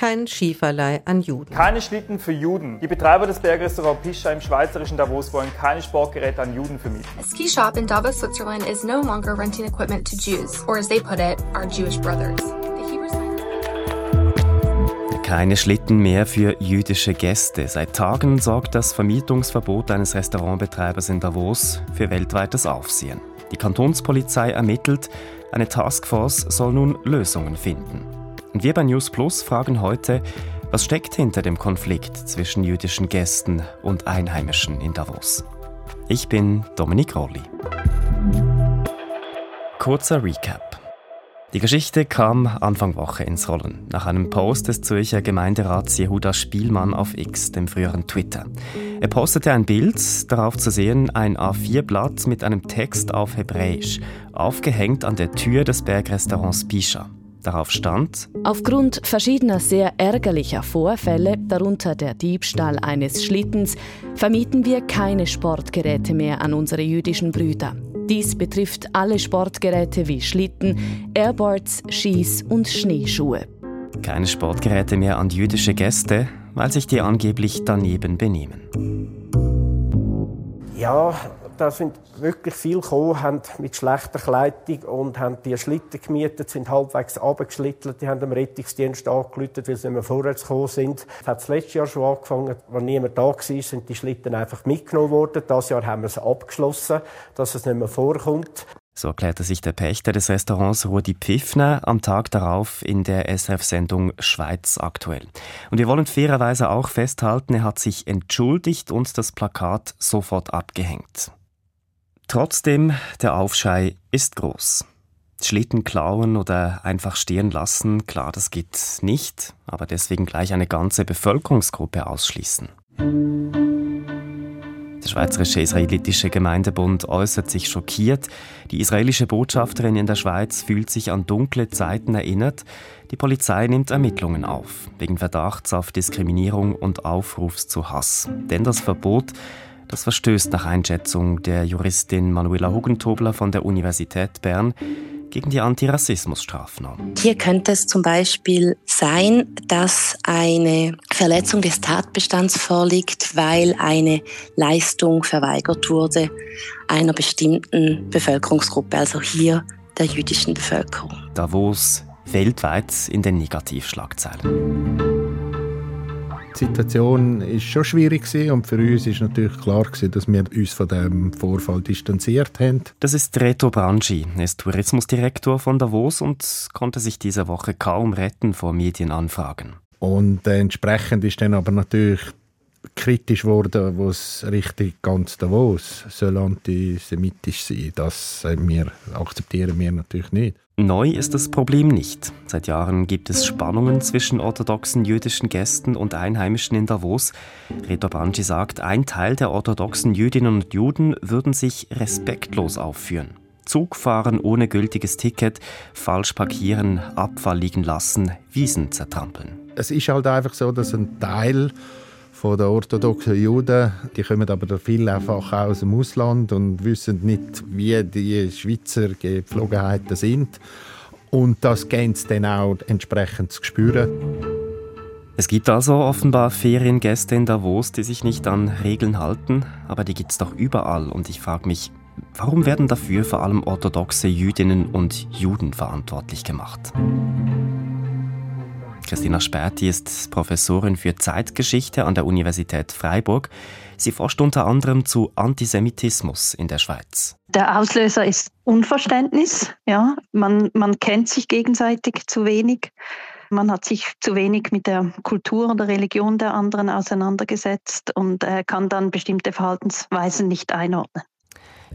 kein Skiverleih an Juden. Keine Schlitten für Juden. Die Betreiber des Bergrestaurants Pischa im schweizerischen Davos wollen keine Sportgeräte an Juden vermieten. A ski shop in Davos, Switzerland is no longer renting equipment to Jews, or as they put it, our Jewish brothers. Keine Schlitten mehr für jüdische Gäste. Seit Tagen sorgt das Vermietungsverbot eines Restaurantbetreibers in Davos für weltweites Aufsehen. Die Kantonspolizei ermittelt, eine Taskforce soll nun Lösungen finden. Und wir bei News Plus fragen heute, was steckt hinter dem Konflikt zwischen jüdischen Gästen und Einheimischen in Davos? Ich bin Dominik Rolli. Kurzer Recap. Die Geschichte kam Anfang Woche ins Rollen, nach einem Post des Zürcher Gemeinderats Jehuda Spielmann auf X, dem früheren Twitter. Er postete ein Bild, darauf zu sehen ein A4-Blatt mit einem Text auf Hebräisch, aufgehängt an der Tür des Bergrestaurants Pischa. Darauf stand Aufgrund verschiedener sehr ärgerlicher Vorfälle, darunter der Diebstahl eines Schlittens, vermieten wir keine Sportgeräte mehr an unsere jüdischen Brüder. Dies betrifft alle Sportgeräte wie Schlitten, Airboards, Skis und Schneeschuhe. Keine Sportgeräte mehr an jüdische Gäste, weil sich die angeblich daneben benehmen. Ja, da sind wirklich viele gekommen, haben mit schlechter Kleidung und haben die Schlitten gemietet, sind halbwegs abgeschlittelt, die haben dem Rettungsdienst angerufen, weil sie nicht mehr vorwärts gekommen sind. Das hat das letzte Jahr schon angefangen, als niemand da war, sind die Schlitten einfach mitgenommen worden. Das Jahr haben wir es abgeschlossen, dass es nicht mehr vorkommt. So erklärte sich der Pächter des Restaurants Rudi Pfiffner am Tag darauf in der SRF-Sendung Schweiz aktuell. Und wir wollen fairerweise auch festhalten, er hat sich entschuldigt und das Plakat sofort abgehängt. Trotzdem, der Aufschrei ist groß. Schlitten klauen oder einfach stehen lassen, klar, das geht nicht, aber deswegen gleich eine ganze Bevölkerungsgruppe ausschließen. Der Schweizerische Israelitische Gemeindebund äußert sich schockiert. Die israelische Botschafterin in der Schweiz fühlt sich an dunkle Zeiten erinnert. Die Polizei nimmt Ermittlungen auf, wegen Verdachts auf Diskriminierung und Aufrufs zu Hass. Denn das Verbot das verstößt nach Einschätzung der Juristin Manuela Hugentobler von der Universität Bern gegen die Antirassismusstrafnorm. Hier könnte es zum Beispiel sein, dass eine Verletzung des Tatbestands vorliegt, weil eine Leistung verweigert wurde einer bestimmten Bevölkerungsgruppe, also hier der jüdischen Bevölkerung. Davos weltweit in den Negativschlagzeilen. Die Situation ist schon schwierig und für uns ist natürlich klar dass wir uns von dem Vorfall distanziert haben. Das ist Reto Brangi, er ist Tourismusdirektor von Davos und konnte sich diese Woche kaum retten vor Medienanfragen. Und entsprechend ist dann aber natürlich kritisch wurde, was richtig ganz Davos soll antisemitisch sein. Das wir, akzeptieren wir natürlich nicht. Neu ist das Problem nicht. Seit Jahren gibt es Spannungen zwischen orthodoxen jüdischen Gästen und Einheimischen in Davos. Reto Banji sagt, ein Teil der orthodoxen Jüdinnen und Juden würden sich respektlos aufführen. Zug fahren ohne gültiges Ticket, falsch parkieren, Abfall liegen lassen, Wiesen zertrampeln. Es ist halt einfach so, dass ein Teil von den orthodoxen Juden. Die kommen aber viel einfach aus dem Ausland und wissen nicht, wie die Schweizer Gepflogenheiten sind. Und das geben sie dann auch entsprechend zu spüren. Es gibt also offenbar Feriengäste in Davos, die sich nicht an Regeln halten, aber die gibt es doch überall. Und ich frage mich, warum werden dafür vor allem orthodoxe Jüdinnen und Juden verantwortlich gemacht? Christina Sperti ist Professorin für Zeitgeschichte an der Universität Freiburg. Sie forscht unter anderem zu Antisemitismus in der Schweiz. Der Auslöser ist Unverständnis. Ja, man, man kennt sich gegenseitig zu wenig. Man hat sich zu wenig mit der Kultur oder Religion der anderen auseinandergesetzt und äh, kann dann bestimmte Verhaltensweisen nicht einordnen.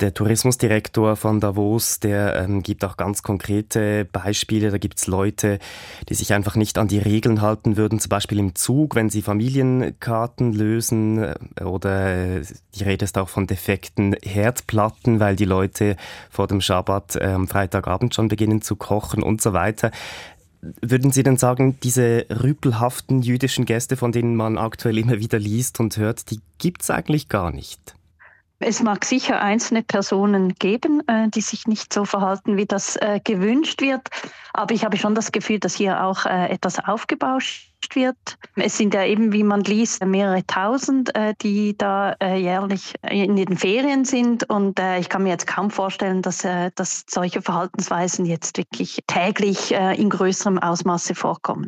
Der Tourismusdirektor von Davos, der ähm, gibt auch ganz konkrete Beispiele. Da gibt es Leute, die sich einfach nicht an die Regeln halten würden, zum Beispiel im Zug, wenn sie Familienkarten lösen äh, oder äh, die Rede ist auch von defekten Herdplatten, weil die Leute vor dem Schabbat äh, am Freitagabend schon beginnen zu kochen und so weiter. Würden Sie denn sagen, diese rüpelhaften jüdischen Gäste, von denen man aktuell immer wieder liest und hört, die gibt es eigentlich gar nicht? Es mag sicher einzelne Personen geben, äh, die sich nicht so verhalten, wie das äh, gewünscht wird. Aber ich habe schon das Gefühl, dass hier auch äh, etwas aufgebauscht wird. Es sind ja eben, wie man liest, mehrere tausend, die da äh, jährlich in den Ferien sind. Und ich kann mir jetzt kaum vorstellen, dass, dass solche Verhaltensweisen jetzt wirklich täglich in größerem Ausmaße vorkommen.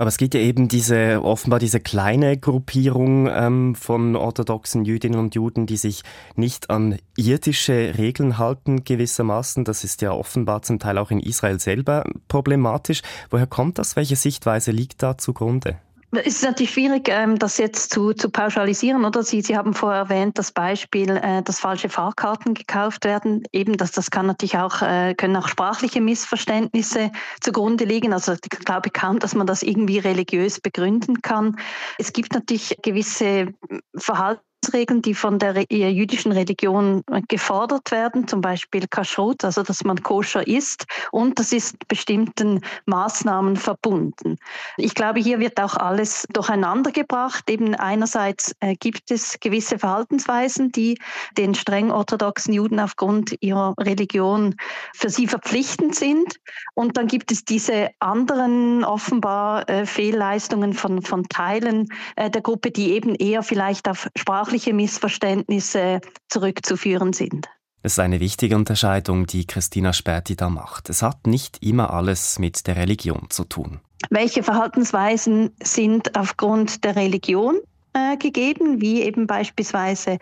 Aber es gibt ja eben diese, offenbar diese kleine Gruppierung ähm, von orthodoxen Jüdinnen und Juden, die sich nicht an irdische Regeln halten, gewissermaßen. Das ist ja offenbar zum Teil auch in Israel selber problematisch. Woher kommt das? Welche Sichtweise liegt da zugrunde? Es ist natürlich schwierig, ähm, das jetzt zu, zu pauschalisieren, oder? Sie, Sie haben vorher erwähnt, das Beispiel, äh, dass falsche Fahrkarten gekauft werden. Eben, dass das kann natürlich auch, äh, können auch sprachliche Missverständnisse zugrunde liegen. Also ich glaube kaum, dass man das irgendwie religiös begründen kann. Es gibt natürlich gewisse Verhalten, Regeln, die von der jüdischen Religion gefordert werden, zum Beispiel Kashrut, also dass man koscher isst, und das ist bestimmten Maßnahmen verbunden. Ich glaube, hier wird auch alles durcheinander gebracht. Eben einerseits äh, gibt es gewisse Verhaltensweisen, die den streng orthodoxen Juden aufgrund ihrer Religion für sie verpflichtend sind. Und dann gibt es diese anderen offenbar äh, Fehlleistungen von, von Teilen äh, der Gruppe, die eben eher vielleicht auf sprachliche sprachliche Missverständnisse zurückzuführen sind. Es ist eine wichtige Unterscheidung, die Christina Späti da macht. Es hat nicht immer alles mit der Religion zu tun. Welche Verhaltensweisen sind aufgrund der Religion äh, gegeben, wie eben beispielsweise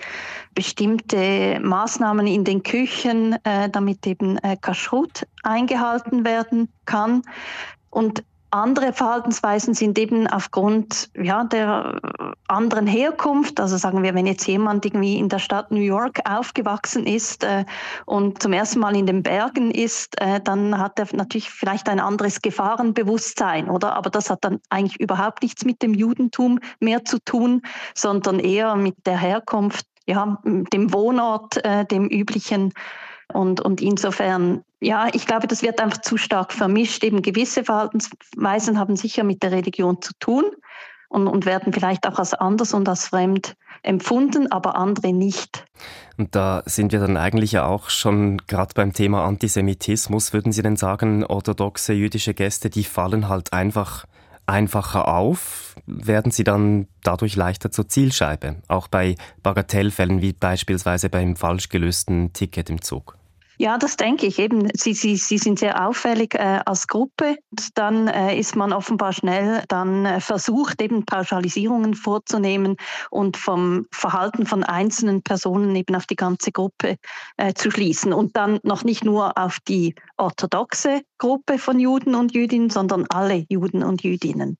bestimmte Maßnahmen in den Küchen, äh, damit eben äh, Kashrut eingehalten werden kann. Und andere Verhaltensweisen sind eben aufgrund ja, der anderen Herkunft. Also sagen wir, wenn jetzt jemand irgendwie in der Stadt New York aufgewachsen ist äh, und zum ersten Mal in den Bergen ist, äh, dann hat er natürlich vielleicht ein anderes Gefahrenbewusstsein, oder? Aber das hat dann eigentlich überhaupt nichts mit dem Judentum mehr zu tun, sondern eher mit der Herkunft, ja, dem Wohnort, äh, dem üblichen und, und insofern, ja, ich glaube, das wird einfach zu stark vermischt. Eben gewisse Verhaltensweisen haben sicher mit der Religion zu tun und, und werden vielleicht auch als anders und als fremd empfunden, aber andere nicht. Und da sind wir dann eigentlich ja auch schon gerade beim Thema Antisemitismus. Würden Sie denn sagen, orthodoxe jüdische Gäste, die fallen halt einfach einfacher auf? Werden sie dann dadurch leichter zur Zielscheibe? Auch bei Bagatellfällen wie beispielsweise beim falsch gelösten Ticket im Zug? Ja, das denke ich eben. Sie, sie, sie sind sehr auffällig äh, als Gruppe. Dann äh, ist man offenbar schnell dann äh, versucht, eben Pauschalisierungen vorzunehmen und vom Verhalten von einzelnen Personen eben auf die ganze Gruppe äh, zu schließen. Und dann noch nicht nur auf die orthodoxe Gruppe von Juden und Jüdinnen, sondern alle Juden und Jüdinnen.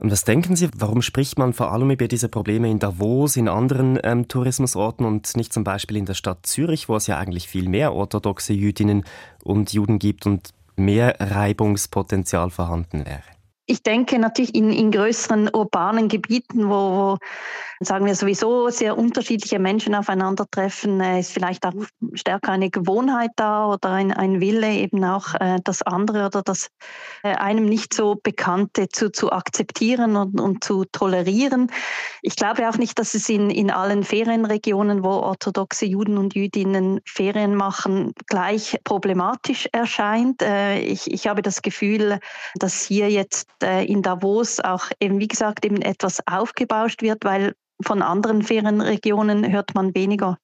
Und was denken Sie, warum spricht man vor allem über diese Probleme in Davos, in anderen ähm, Tourismusorten und nicht zum Beispiel in der Stadt Zürich, wo es ja eigentlich viel mehr orthodoxe Jüdinnen und Juden gibt und mehr Reibungspotenzial vorhanden wäre? Ich denke natürlich in, in größeren urbanen Gebieten, wo, wo, sagen wir sowieso sehr unterschiedliche Menschen aufeinandertreffen, äh, ist vielleicht auch stärker eine Gewohnheit da oder ein, ein Wille eben auch äh, das andere oder das äh, einem nicht so Bekannte zu, zu akzeptieren und, und zu tolerieren. Ich glaube auch nicht, dass es in, in allen Ferienregionen, wo orthodoxe Juden und Jüdinnen Ferien machen, gleich problematisch erscheint. Äh, ich, ich habe das Gefühl, dass hier jetzt in Davos auch eben, wie gesagt, eben etwas aufgebauscht wird, weil von anderen Ferienregionen hört man weniger.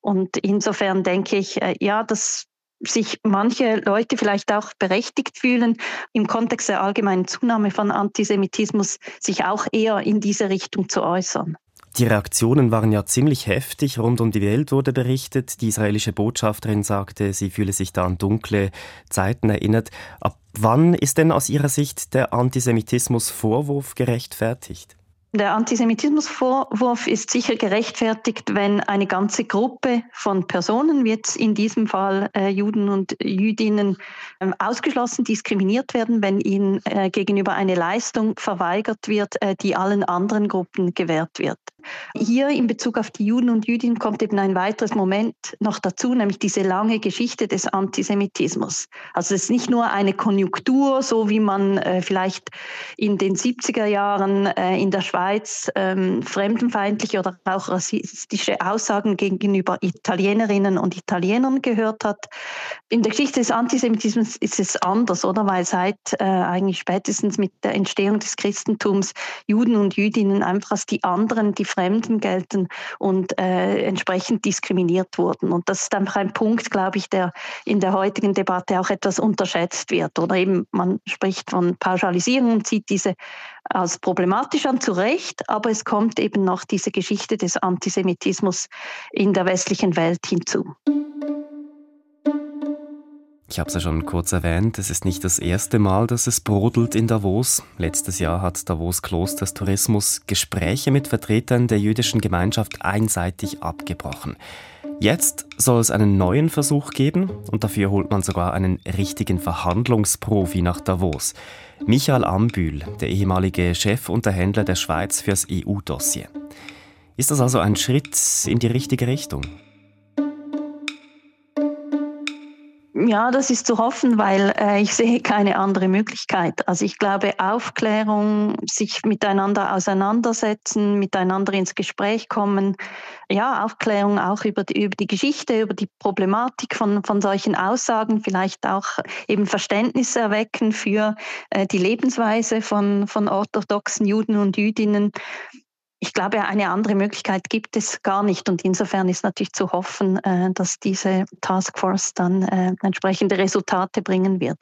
Und insofern denke ich, äh, ja, dass sich manche Leute vielleicht auch berechtigt fühlen, im Kontext der allgemeinen Zunahme von Antisemitismus sich auch eher in diese Richtung zu äußern. Die Reaktionen waren ja ziemlich heftig. Rund um die Welt wurde berichtet. Die israelische Botschafterin sagte, sie fühle sich da an dunkle Zeiten erinnert. Ab wann ist denn aus Ihrer Sicht der Antisemitismusvorwurf gerechtfertigt? Der Antisemitismusvorwurf ist sicher gerechtfertigt, wenn eine ganze Gruppe von Personen, wie jetzt in diesem Fall äh, Juden und Jüdinnen, äh, ausgeschlossen, diskriminiert werden, wenn ihnen äh, gegenüber eine Leistung verweigert wird, äh, die allen anderen Gruppen gewährt wird. Hier in Bezug auf die Juden und Jüdinnen kommt eben ein weiteres Moment noch dazu, nämlich diese lange Geschichte des Antisemitismus. Also es ist nicht nur eine Konjunktur, so wie man äh, vielleicht in den 70er Jahren äh, in der Schweiz ähm, fremdenfeindliche oder auch rassistische Aussagen gegenüber Italienerinnen und Italienern gehört hat. In der Geschichte des Antisemitismus ist es anders, oder? Weil seit äh, eigentlich spätestens mit der Entstehung des Christentums Juden und Jüdinnen einfach als die anderen, die Fremden gelten und äh, entsprechend diskriminiert wurden. Und das ist einfach ein Punkt, glaube ich, der in der heutigen Debatte auch etwas unterschätzt wird. Oder eben man spricht von Pauschalisierung und sieht diese als problematisch an, zu Recht, aber es kommt eben noch diese Geschichte des Antisemitismus in der westlichen Welt hinzu. Ich habe es ja schon kurz erwähnt, es ist nicht das erste Mal, dass es brodelt in Davos. Letztes Jahr hat Davos Klosters Tourismus Gespräche mit Vertretern der jüdischen Gemeinschaft einseitig abgebrochen. Jetzt soll es einen neuen Versuch geben und dafür holt man sogar einen richtigen Verhandlungsprofi nach Davos. Michael Ambühl, der ehemalige Chefunterhändler der Schweiz fürs EU-Dossier. Ist das also ein Schritt in die richtige Richtung? Ja, das ist zu hoffen, weil äh, ich sehe keine andere Möglichkeit. Also ich glaube, Aufklärung, sich miteinander auseinandersetzen, miteinander ins Gespräch kommen, ja, Aufklärung auch über die, über die Geschichte, über die Problematik von, von solchen Aussagen, vielleicht auch eben Verständnis erwecken für äh, die Lebensweise von, von orthodoxen Juden und Jüdinnen ich glaube, eine andere Möglichkeit gibt es gar nicht. Und insofern ist natürlich zu hoffen, äh, dass diese Taskforce dann äh, entsprechende Resultate bringen wird.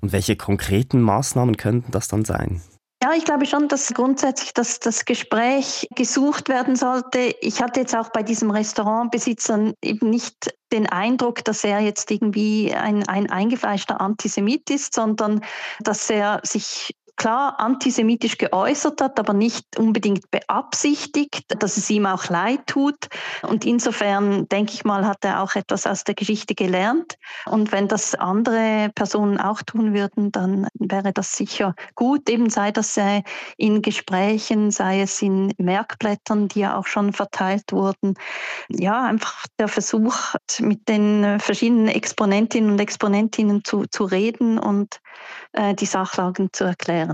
Und welche konkreten Maßnahmen könnten das dann sein? Ja, ich glaube schon, dass grundsätzlich das, das Gespräch gesucht werden sollte. Ich hatte jetzt auch bei diesem Restaurantbesitzer eben nicht den Eindruck, dass er jetzt irgendwie ein, ein eingefleischter Antisemit ist, sondern dass er sich klar antisemitisch geäußert hat, aber nicht unbedingt beabsichtigt, dass es ihm auch leid tut. Und insofern, denke ich mal, hat er auch etwas aus der Geschichte gelernt. Und wenn das andere Personen auch tun würden, dann wäre das sicher gut. Eben sei das in Gesprächen, sei es in Merkblättern, die ja auch schon verteilt wurden. Ja, einfach der Versuch, mit den verschiedenen Exponentinnen und Exponentinnen zu, zu reden und äh, die Sachlagen zu erklären.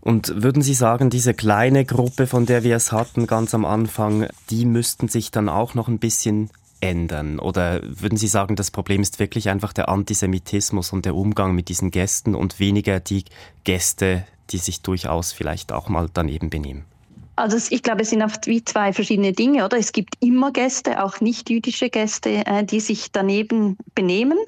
Und würden Sie sagen, diese kleine Gruppe, von der wir es hatten ganz am Anfang, die müssten sich dann auch noch ein bisschen ändern? Oder würden Sie sagen, das Problem ist wirklich einfach der Antisemitismus und der Umgang mit diesen Gästen und weniger die Gäste, die sich durchaus vielleicht auch mal daneben benehmen? Also ich glaube, es sind oft wie zwei verschiedene Dinge, oder? Es gibt immer Gäste, auch nicht jüdische Gäste, äh, die sich daneben benehmen.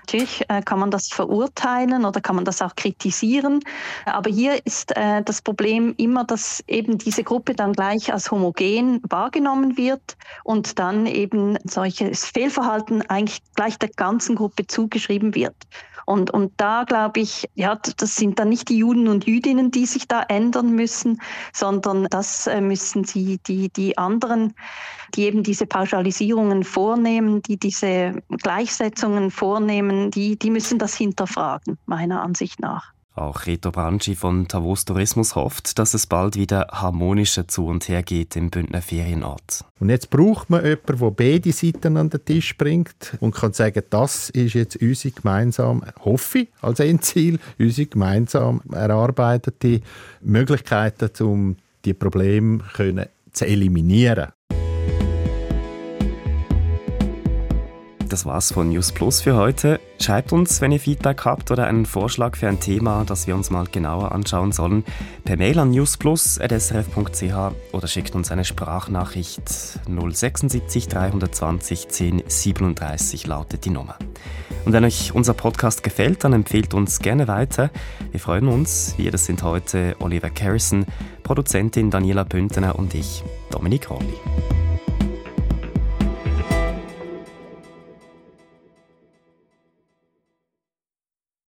Natürlich äh, kann man das verurteilen oder kann man das auch kritisieren. Aber hier ist äh, das Problem immer, dass eben diese Gruppe dann gleich als homogen wahrgenommen wird und dann eben solches Fehlverhalten eigentlich gleich der ganzen Gruppe zugeschrieben wird. Und, und da glaube ich, ja, das sind dann nicht die Juden und Jüdinnen, die sich da ändern müssen, sondern das äh, müssen sie, die, die anderen, die eben diese Pauschalisierungen vornehmen, die diese Gleichsetzungen vornehmen, die, die müssen das hinterfragen, meiner Ansicht nach. Auch Reto Branchi von Tavos Tourismus hofft, dass es bald wieder harmonischer zu und her geht im Bündner Ferienort. Und jetzt braucht man jemanden, der beide Seiten an den Tisch bringt und kann sagen, das ist jetzt unsere gemeinsam, hoffe ich, als Endziel, unsere gemeinsam erarbeitete Möglichkeiten, um die Probleme zu eliminieren. Das war's von News Plus für heute. Schreibt uns, wenn ihr Feedback habt oder einen Vorschlag für ein Thema, das wir uns mal genauer anschauen sollen, per Mail an newsplus.srf.ch oder schickt uns eine Sprachnachricht 076 320 10 37 lautet die Nummer. Und wenn euch unser Podcast gefällt, dann empfehlt uns gerne weiter. Wir freuen uns. Wir, das sind heute Oliver Carrison, Produzentin Daniela Püntener und ich, Dominik Rolli.